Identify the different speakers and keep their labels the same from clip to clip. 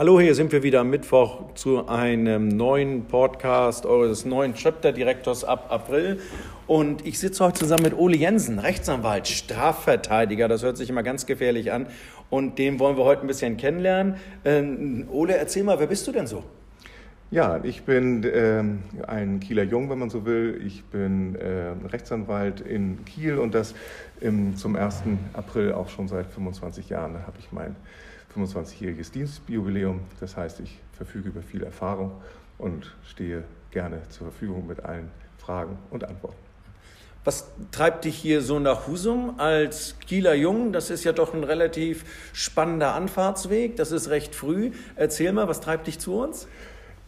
Speaker 1: Hallo, hier sind wir wieder am Mittwoch zu einem neuen Podcast eures neuen Chapter-Direktors ab April. Und ich sitze heute zusammen mit Ole Jensen, Rechtsanwalt, Strafverteidiger. Das hört sich immer ganz gefährlich an. Und den wollen wir heute ein bisschen kennenlernen. Ähm, Ole, erzähl mal, wer bist du denn so?
Speaker 2: Ja, ich bin ähm, ein Kieler Jung, wenn man so will. Ich bin äh, Rechtsanwalt in Kiel und das im, zum 1. April auch schon seit 25 Jahren. Da habe ich mein 25-jähriges Dienstjubiläum. Das heißt, ich verfüge über viel Erfahrung und stehe gerne zur Verfügung mit allen Fragen und Antworten.
Speaker 1: Was treibt dich hier so nach Husum als Kieler Jung? Das ist ja doch ein relativ spannender Anfahrtsweg. Das ist recht früh. Erzähl mal, was treibt dich zu uns?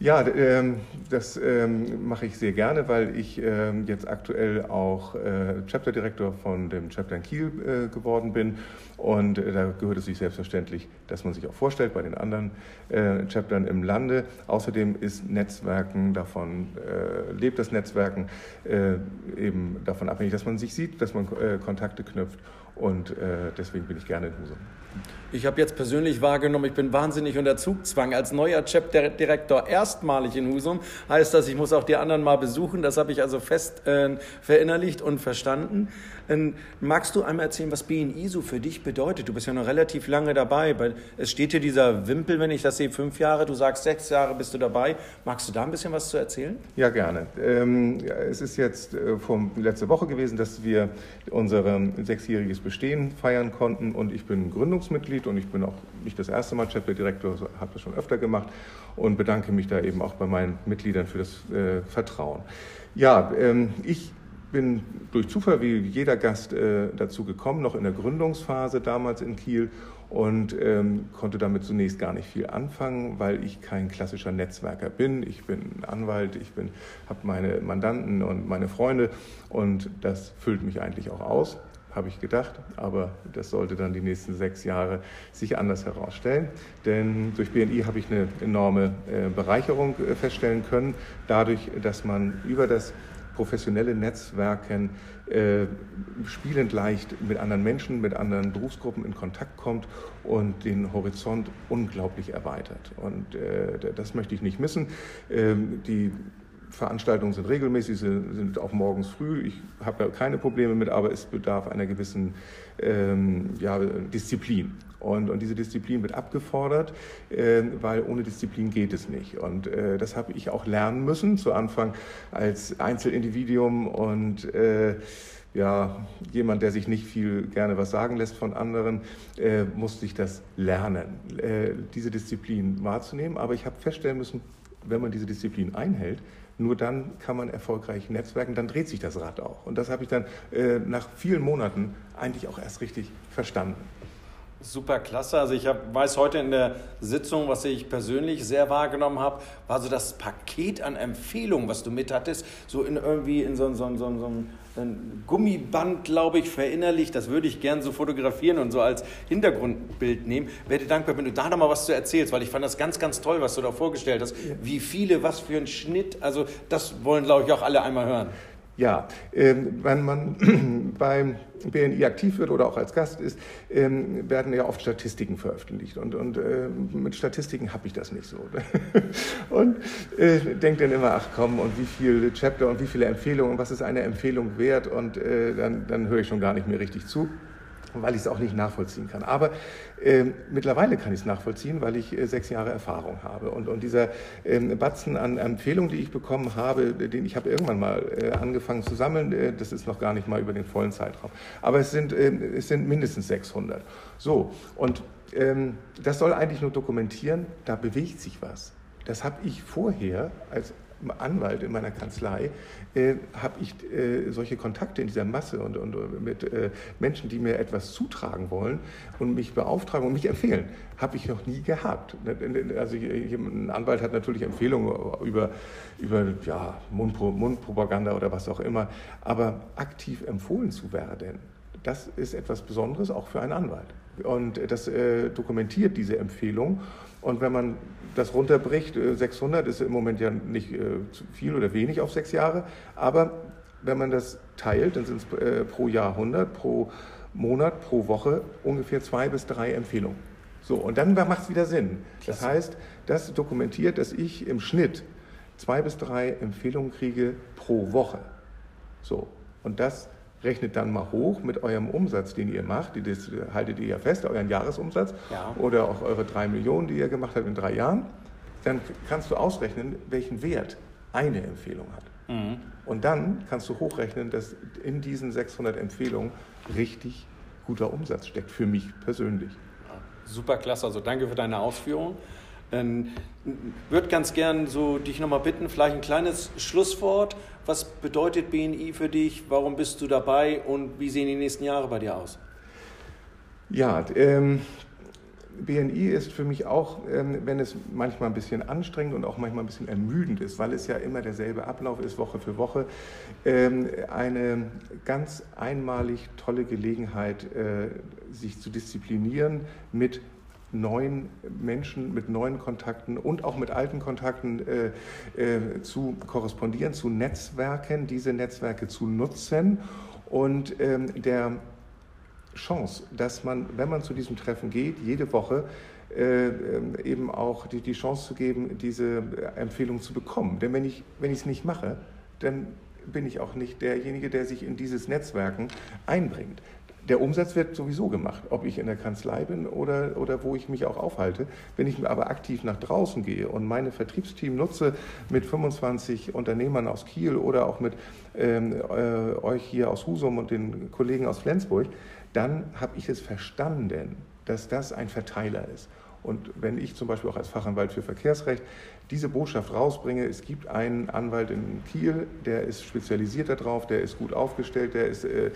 Speaker 2: Ja, ähm, das ähm, mache ich sehr gerne, weil ich ähm, jetzt aktuell auch äh, Chapter-Direktor von dem Chapter in Kiel äh, geworden bin. Und äh, da gehört es sich selbstverständlich, dass man sich auch vorstellt bei den anderen Chaptern im Lande. Außerdem ist Netzwerken davon, lebt das Netzwerken eben davon abhängig, dass man sich sieht, dass man Kontakte knüpft. Und deswegen bin ich gerne in Husum.
Speaker 1: Ich habe jetzt persönlich wahrgenommen, ich bin wahnsinnig unter Zugzwang. Als neuer Chapter-Direktor erstmalig in Husum heißt das, ich muss auch die anderen mal besuchen. Das habe ich also fest äh, verinnerlicht und verstanden. Ähm, magst du einmal erzählen, was BNI so für dich bedeutet? Du bist ja noch relativ lange dabei. Es steht hier dieser Wimpel, wenn ich das sehe, fünf Jahre. Du sagst, sechs Jahre bist du dabei. Magst du da ein bisschen was zu erzählen?
Speaker 2: Ja, gerne. Ähm, es ist jetzt äh, vom, letzte Woche gewesen, dass wir unser sechsjähriges Bestehen feiern konnten und ich bin Gründungsmitglied Mitglied und ich bin auch nicht das erste Mal Chapter-Direktor, habe das schon öfter gemacht und bedanke mich da eben auch bei meinen Mitgliedern für das äh, Vertrauen. Ja, ähm, ich bin durch Zufall wie jeder Gast äh, dazu gekommen, noch in der Gründungsphase damals in Kiel und ähm, konnte damit zunächst gar nicht viel anfangen, weil ich kein klassischer Netzwerker bin. Ich bin Anwalt, ich habe meine Mandanten und meine Freunde und das füllt mich eigentlich auch aus habe ich gedacht, aber das sollte dann die nächsten sechs Jahre sich anders herausstellen. Denn durch BNI habe ich eine enorme äh, Bereicherung äh, feststellen können, dadurch, dass man über das professionelle Netzwerken äh, spielend leicht mit anderen Menschen, mit anderen Berufsgruppen in Kontakt kommt und den Horizont unglaublich erweitert. Und äh, das möchte ich nicht missen. Ähm, die Veranstaltungen sind regelmäßig, sind auch morgens früh. Ich habe ja keine Probleme mit, aber es bedarf einer gewissen ähm, ja, Disziplin. Und, und, diese Disziplin wird abgefordert, äh, weil ohne Disziplin geht es nicht. Und äh, das habe ich auch lernen müssen, zu Anfang als Einzelindividuum und äh, ja, jemand, der sich nicht viel gerne was sagen lässt von anderen, äh, musste ich das lernen, äh, diese Disziplin wahrzunehmen. Aber ich habe feststellen müssen, wenn man diese Disziplin einhält, nur dann kann man erfolgreich netzwerken, dann dreht sich das Rad auch. Und das habe ich dann äh, nach vielen Monaten eigentlich auch erst richtig verstanden.
Speaker 1: Super klasse. Also ich hab, weiß heute in der Sitzung, was ich persönlich sehr wahrgenommen habe, war so das Paket an Empfehlungen, was du mit hattest, so in irgendwie in so, so, so, so ein Gummiband, glaube ich, verinnerlicht. Das würde ich gern so fotografieren und so als Hintergrundbild nehmen. Wäre dir dankbar, wenn du da noch mal was zu erzählst, weil ich fand das ganz, ganz toll, was du da vorgestellt hast. Wie viele, was für ein Schnitt. Also das wollen, glaube ich, auch alle einmal hören.
Speaker 2: Ja, ähm, wenn man beim BNI aktiv wird oder auch als Gast ist, ähm, werden ja oft Statistiken veröffentlicht. Und, und äh, mit Statistiken habe ich das nicht so. und äh, denkt dann immer, ach komm, und wie viele Chapter und wie viele Empfehlungen was ist eine Empfehlung wert? Und äh, dann, dann höre ich schon gar nicht mehr richtig zu weil ich es auch nicht nachvollziehen kann. Aber äh, mittlerweile kann ich es nachvollziehen, weil ich äh, sechs Jahre Erfahrung habe. Und, und dieser äh, Batzen an Empfehlungen, die ich bekommen habe, den ich habe irgendwann mal äh, angefangen zu sammeln, äh, das ist noch gar nicht mal über den vollen Zeitraum. Aber es sind, ähm, es sind mindestens 600. So, und ähm, das soll eigentlich nur dokumentieren, da bewegt sich was. Das habe ich vorher als Anwalt in meiner Kanzlei äh, habe ich äh, solche Kontakte in dieser Masse und, und mit äh, Menschen, die mir etwas zutragen wollen und mich beauftragen und mich empfehlen, habe ich noch nie gehabt. Also ein Anwalt hat natürlich Empfehlungen über, über ja, Mundpro Mundpropaganda oder was auch immer, aber aktiv empfohlen zu werden, das ist etwas Besonderes auch für einen Anwalt. Und das äh, dokumentiert diese Empfehlung. Und wenn man das runterbricht, 600 äh, ist im Moment ja nicht äh, zu viel oder wenig auf sechs Jahre, aber wenn man das teilt, dann sind es äh, pro Jahr 100, pro Monat, pro Woche ungefähr zwei bis drei Empfehlungen. So, und dann macht es wieder Sinn. Das heißt, das dokumentiert, dass ich im Schnitt zwei bis drei Empfehlungen kriege pro Woche. So, und das rechnet dann mal hoch mit eurem Umsatz, den ihr macht. Das haltet ihr ja fest, euren Jahresumsatz ja. oder auch eure drei Millionen, die ihr gemacht habt in drei Jahren. Dann kannst du ausrechnen, welchen Wert eine Empfehlung hat. Mhm. Und dann kannst du hochrechnen, dass in diesen 600 Empfehlungen richtig guter Umsatz steckt, für mich persönlich.
Speaker 1: Super klasse, also danke für deine Ausführungen. Ähm, würde ganz gern so dich nochmal bitten, vielleicht ein kleines Schlusswort. Was bedeutet BNI für dich? Warum bist du dabei und wie sehen die nächsten Jahre bei dir aus?
Speaker 2: Ja, ähm, BNI ist für mich auch, ähm, wenn es manchmal ein bisschen anstrengend und auch manchmal ein bisschen ermüdend ist, weil es ja immer derselbe Ablauf ist, Woche für Woche, ähm, eine ganz einmalig tolle Gelegenheit, äh, sich zu disziplinieren mit neuen Menschen, mit neuen Kontakten und auch mit alten Kontakten äh, äh, zu korrespondieren, zu Netzwerken, diese Netzwerke zu nutzen und ähm, der Chance, dass man, wenn man zu diesem Treffen geht, jede Woche äh, eben auch die, die Chance zu geben, diese Empfehlung zu bekommen. Denn wenn ich es nicht mache, dann bin ich auch nicht derjenige, der sich in dieses Netzwerken einbringt. Der Umsatz wird sowieso gemacht, ob ich in der Kanzlei bin oder, oder wo ich mich auch aufhalte. Wenn ich aber aktiv nach draußen gehe und meine Vertriebsteam nutze mit 25 Unternehmern aus Kiel oder auch mit ähm, äh, euch hier aus Husum und den Kollegen aus Flensburg, dann habe ich es verstanden, dass das ein Verteiler ist. Und wenn ich zum Beispiel auch als Fachanwalt für Verkehrsrecht diese Botschaft rausbringe, es gibt einen Anwalt in Kiel, der ist spezialisiert darauf, der ist gut aufgestellt, der ist, äh,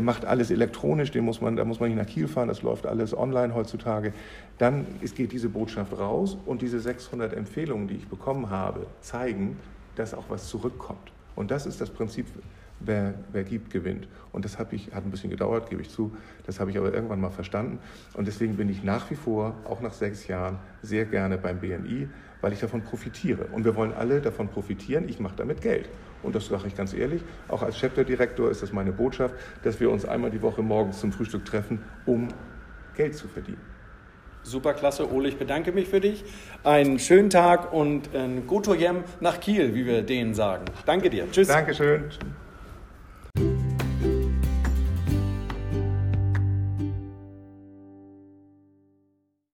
Speaker 2: macht alles elektronisch, den muss man, da muss man nicht nach Kiel fahren, das läuft alles online heutzutage, dann ist, geht diese Botschaft raus und diese 600 Empfehlungen, die ich bekommen habe, zeigen, dass auch was zurückkommt. Und das ist das Prinzip wer, wer gibt, gewinnt. Und das habe ich, hat ein bisschen gedauert, gebe ich zu, das habe ich aber irgendwann mal verstanden. Und deswegen bin ich nach wie vor, auch nach sechs Jahren, sehr gerne beim BNI, weil ich davon profitiere. Und wir wollen alle davon profitieren, ich mache damit Geld. Und das sage ich ganz ehrlich, auch als Chapter-Direktor ist das meine Botschaft, dass wir uns einmal die Woche morgens zum Frühstück treffen, um Geld zu verdienen.
Speaker 1: Super klasse, Ole, ich bedanke mich für dich. Einen schönen Tag und ein Goto Jem nach Kiel, wie wir denen sagen. Danke dir.
Speaker 2: Tschüss. Dankeschön.